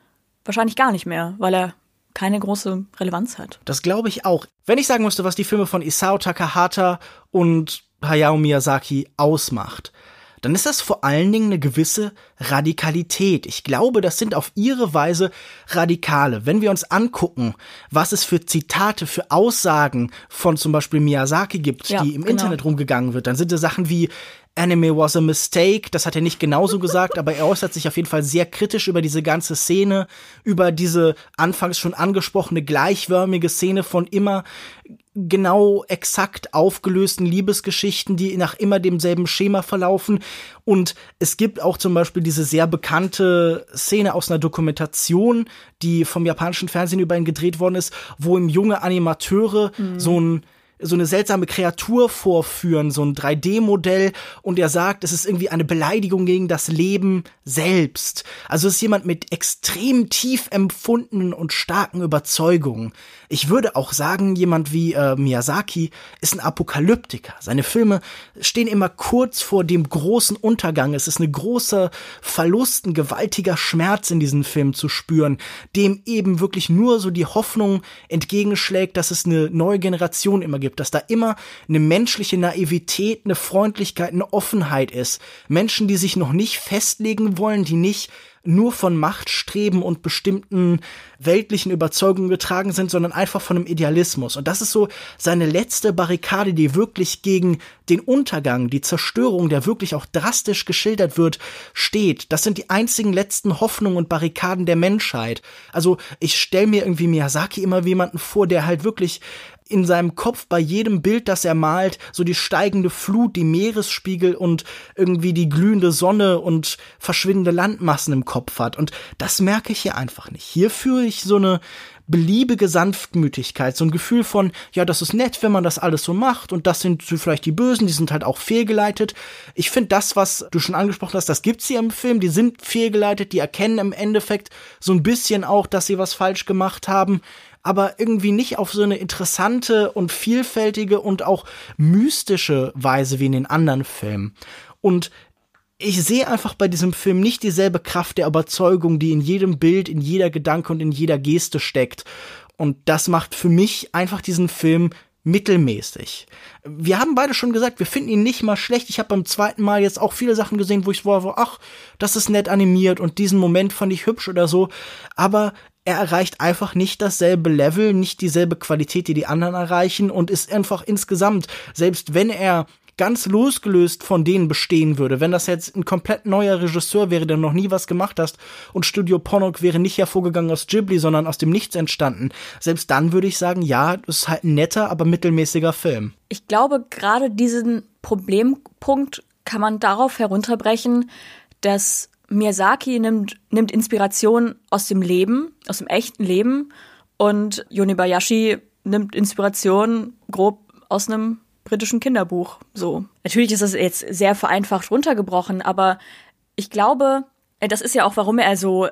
Speaker 2: wahrscheinlich gar nicht mehr, weil er keine große Relevanz hat.
Speaker 1: Das glaube ich auch. Wenn ich sagen müsste, was die Filme von Isao Takahata und Hayao Miyazaki ausmacht, dann ist das vor allen Dingen eine gewisse Radikalität. Ich glaube, das sind auf ihre Weise Radikale. Wenn wir uns angucken, was es für Zitate, für Aussagen von zum Beispiel Miyazaki gibt, ja, die im genau. Internet rumgegangen wird, dann sind es Sachen wie Anime was a mistake. Das hat er nicht genauso gesagt, aber er äußert sich auf jeden Fall sehr kritisch über diese ganze Szene, über diese anfangs schon angesprochene gleichwörmige Szene von immer genau exakt aufgelösten Liebesgeschichten, die nach immer demselben Schema verlaufen. Und es gibt auch zum Beispiel diese sehr bekannte Szene aus einer Dokumentation, die vom japanischen Fernsehen über ihn gedreht worden ist, wo ihm junge Animateure mhm. so ein so eine seltsame Kreatur vorführen, so ein 3D-Modell und er sagt, es ist irgendwie eine Beleidigung gegen das Leben selbst. Also es ist jemand mit extrem tief empfundenen und starken Überzeugungen. Ich würde auch sagen, jemand wie äh, Miyazaki ist ein Apokalyptiker. Seine Filme stehen immer kurz vor dem großen Untergang. Es ist eine große Verlust, ein gewaltiger Schmerz in diesen Film zu spüren, dem eben wirklich nur so die Hoffnung entgegenschlägt, dass es eine neue Generation immer gibt, dass da immer eine menschliche Naivität, eine Freundlichkeit, eine Offenheit ist. Menschen, die sich noch nicht festlegen wollen, die nicht nur von Machtstreben und bestimmten weltlichen Überzeugungen getragen sind, sondern einfach von einem Idealismus. Und das ist so seine letzte Barrikade, die wirklich gegen den Untergang, die Zerstörung, der wirklich auch drastisch geschildert wird, steht. Das sind die einzigen letzten Hoffnungen und Barrikaden der Menschheit. Also ich stelle mir irgendwie Miyazaki immer jemanden vor, der halt wirklich in seinem Kopf bei jedem Bild, das er malt, so die steigende Flut, die Meeresspiegel und irgendwie die glühende Sonne und verschwindende Landmassen im Kopf hat. Und das merke ich hier einfach nicht. Hier führe ich so eine beliebige Sanftmütigkeit, so ein Gefühl von, ja, das ist nett, wenn man das alles so macht und das sind vielleicht die Bösen, die sind halt auch fehlgeleitet. Ich finde das, was du schon angesprochen hast, das gibt's hier im Film, die sind fehlgeleitet, die erkennen im Endeffekt so ein bisschen auch, dass sie was falsch gemacht haben aber irgendwie nicht auf so eine interessante und vielfältige und auch mystische Weise wie in den anderen Filmen. Und ich sehe einfach bei diesem Film nicht dieselbe Kraft der Überzeugung, die in jedem Bild, in jeder Gedanke und in jeder Geste steckt. Und das macht für mich einfach diesen Film mittelmäßig. Wir haben beide schon gesagt, wir finden ihn nicht mal schlecht. Ich habe beim zweiten Mal jetzt auch viele Sachen gesehen, wo ich war, ach, das ist nett animiert und diesen Moment fand ich hübsch oder so. Aber er erreicht einfach nicht dasselbe Level, nicht dieselbe Qualität, die die anderen erreichen und ist einfach insgesamt, selbst wenn er ganz losgelöst von denen bestehen würde, wenn das jetzt ein komplett neuer Regisseur wäre, der noch nie was gemacht hast und Studio Ponok wäre nicht hervorgegangen aus Ghibli, sondern aus dem Nichts entstanden, selbst dann würde ich sagen, ja, das ist halt ein netter, aber mittelmäßiger Film.
Speaker 2: Ich glaube, gerade diesen Problempunkt kann man darauf herunterbrechen, dass Miyazaki nimmt, nimmt Inspiration aus dem Leben, aus dem echten Leben und Yonibayashi nimmt Inspiration grob aus einem britischen Kinderbuch. So. Natürlich ist das jetzt sehr vereinfacht runtergebrochen, aber ich glaube, äh, das ist ja auch, warum er so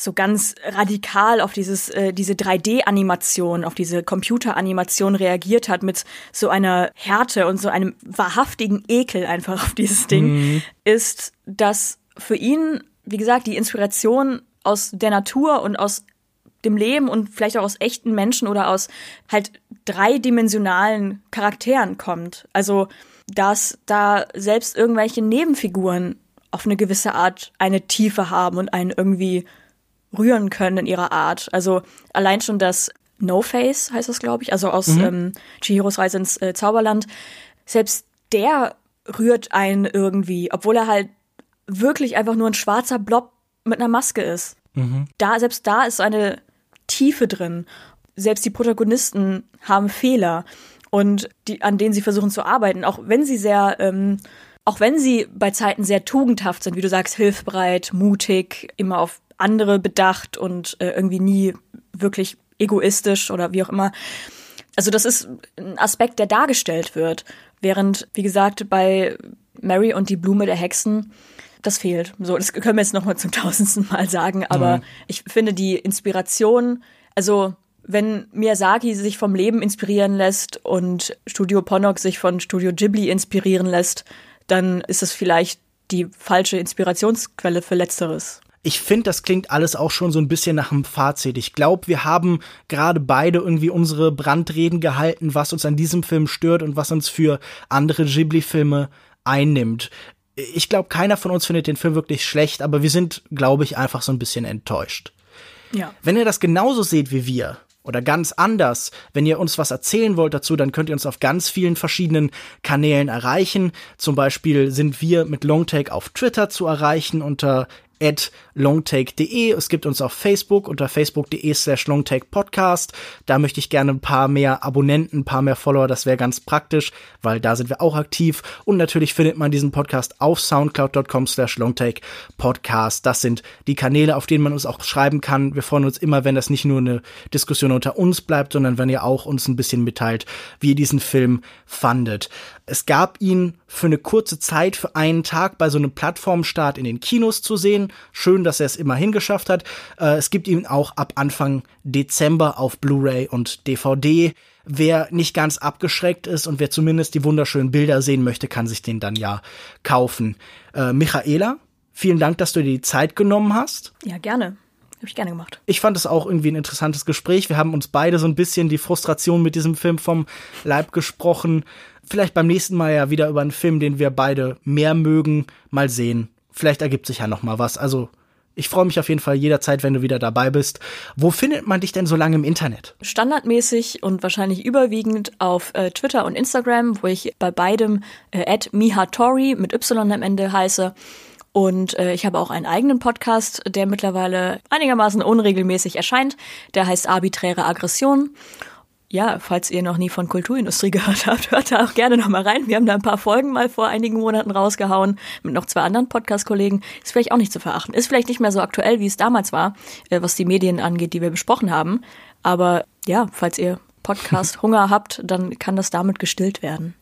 Speaker 2: so ganz radikal auf dieses äh, diese 3D-Animation, auf diese Computeranimation reagiert hat mit so einer Härte und so einem wahrhaftigen Ekel einfach auf dieses Ding, mhm. ist, dass für ihn, wie gesagt, die Inspiration aus der Natur und aus dem Leben und vielleicht auch aus echten Menschen oder aus halt dreidimensionalen Charakteren kommt. Also, dass da selbst irgendwelche Nebenfiguren auf eine gewisse Art eine Tiefe haben und einen irgendwie rühren können in ihrer Art. Also allein schon das No Face heißt das, glaube ich, also aus mhm. ähm, Chihiros Reise ins äh, Zauberland. Selbst der rührt einen irgendwie, obwohl er halt wirklich einfach nur ein schwarzer Blob mit einer Maske ist. Mhm. Da, selbst da ist eine Tiefe drin. Selbst die Protagonisten haben Fehler und die, an denen sie versuchen zu arbeiten, auch wenn sie sehr, ähm, auch wenn sie bei Zeiten sehr tugendhaft sind, wie du sagst, hilfbereit, mutig, immer auf andere bedacht und äh, irgendwie nie wirklich egoistisch oder wie auch immer. Also das ist ein Aspekt, der dargestellt wird, während, wie gesagt, bei Mary und die Blume der Hexen das fehlt. So, das können wir jetzt nochmal zum [LAUGHS] tausendsten Mal sagen, aber mhm. ich finde die Inspiration, also wenn Miyazaki sich vom Leben inspirieren lässt und Studio Ponok sich von Studio Ghibli inspirieren lässt, dann ist es vielleicht die falsche Inspirationsquelle für Letzteres.
Speaker 1: Ich finde, das klingt alles auch schon so ein bisschen nach einem Fazit. Ich glaube, wir haben gerade beide irgendwie unsere Brandreden gehalten, was uns an diesem Film stört und was uns für andere Ghibli-Filme einnimmt ich glaube, keiner von uns findet den Film wirklich schlecht, aber wir sind, glaube ich, einfach so ein bisschen enttäuscht. Ja. Wenn ihr das genauso seht wie wir, oder ganz anders. Wenn ihr uns was erzählen wollt dazu, dann könnt ihr uns auf ganz vielen verschiedenen Kanälen erreichen. Zum Beispiel sind wir mit Longtake auf Twitter zu erreichen unter at longtake.de. Es gibt uns auf Facebook unter facebook.de slash longtakepodcast. Da möchte ich gerne ein paar mehr Abonnenten, ein paar mehr Follower. Das wäre ganz praktisch, weil da sind wir auch aktiv. Und natürlich findet man diesen Podcast auf soundcloud.com slash longtakepodcast. Das sind die Kanäle, auf denen man uns auch schreiben kann. Wir freuen uns immer, wenn das nicht nur eine Diskussion unter uns bleibt, sondern wenn ihr auch uns ein bisschen mitteilt, wie ihr diesen Film fandet. Es gab ihn für eine kurze Zeit, für einen Tag bei so einem Plattformstart in den Kinos zu sehen. Schön, dass er es immerhin geschafft hat. Äh, es gibt ihn auch ab Anfang Dezember auf Blu-ray und DVD. Wer nicht ganz abgeschreckt ist und wer zumindest die wunderschönen Bilder sehen möchte, kann sich den dann ja kaufen. Äh, Michaela, vielen Dank, dass du dir die Zeit genommen hast.
Speaker 2: Ja, gerne. Habe ich gerne gemacht.
Speaker 1: Ich fand es auch irgendwie ein interessantes Gespräch. Wir haben uns beide so ein bisschen die Frustration mit diesem Film vom Leib gesprochen. Vielleicht beim nächsten Mal ja wieder über einen Film, den wir beide mehr mögen. Mal sehen. Vielleicht ergibt sich ja noch mal was. Also ich freue mich auf jeden Fall jederzeit, wenn du wieder dabei bist. Wo findet man dich denn so lange im Internet?
Speaker 2: Standardmäßig und wahrscheinlich überwiegend auf äh, Twitter und Instagram, wo ich bei beidem äh, @mihatori mit Y am Ende heiße. Und äh, ich habe auch einen eigenen Podcast, der mittlerweile einigermaßen unregelmäßig erscheint. Der heißt Arbiträre Aggression. Ja, falls ihr noch nie von Kulturindustrie [LAUGHS] gehört habt, hört da auch gerne noch mal rein. Wir haben da ein paar Folgen mal vor einigen Monaten rausgehauen mit noch zwei anderen Podcast-Kollegen. Ist vielleicht auch nicht zu verachten. Ist vielleicht nicht mehr so aktuell, wie es damals war, äh, was die Medien angeht, die wir besprochen haben. Aber ja, falls ihr Podcast-Hunger [LAUGHS] habt, dann kann das damit gestillt werden.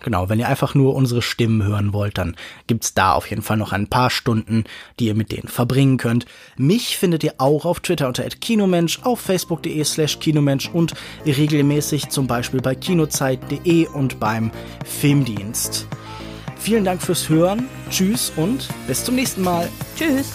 Speaker 1: Genau, wenn ihr einfach nur unsere Stimmen hören wollt, dann gibt's da auf jeden Fall noch ein paar Stunden, die ihr mit denen verbringen könnt. Mich findet ihr auch auf Twitter unter @kinomensch, auf facebook.de slash kinomensch und regelmäßig zum Beispiel bei kinozeit.de und beim Filmdienst. Vielen Dank fürs Hören, tschüss und bis zum nächsten Mal.
Speaker 2: Tschüss.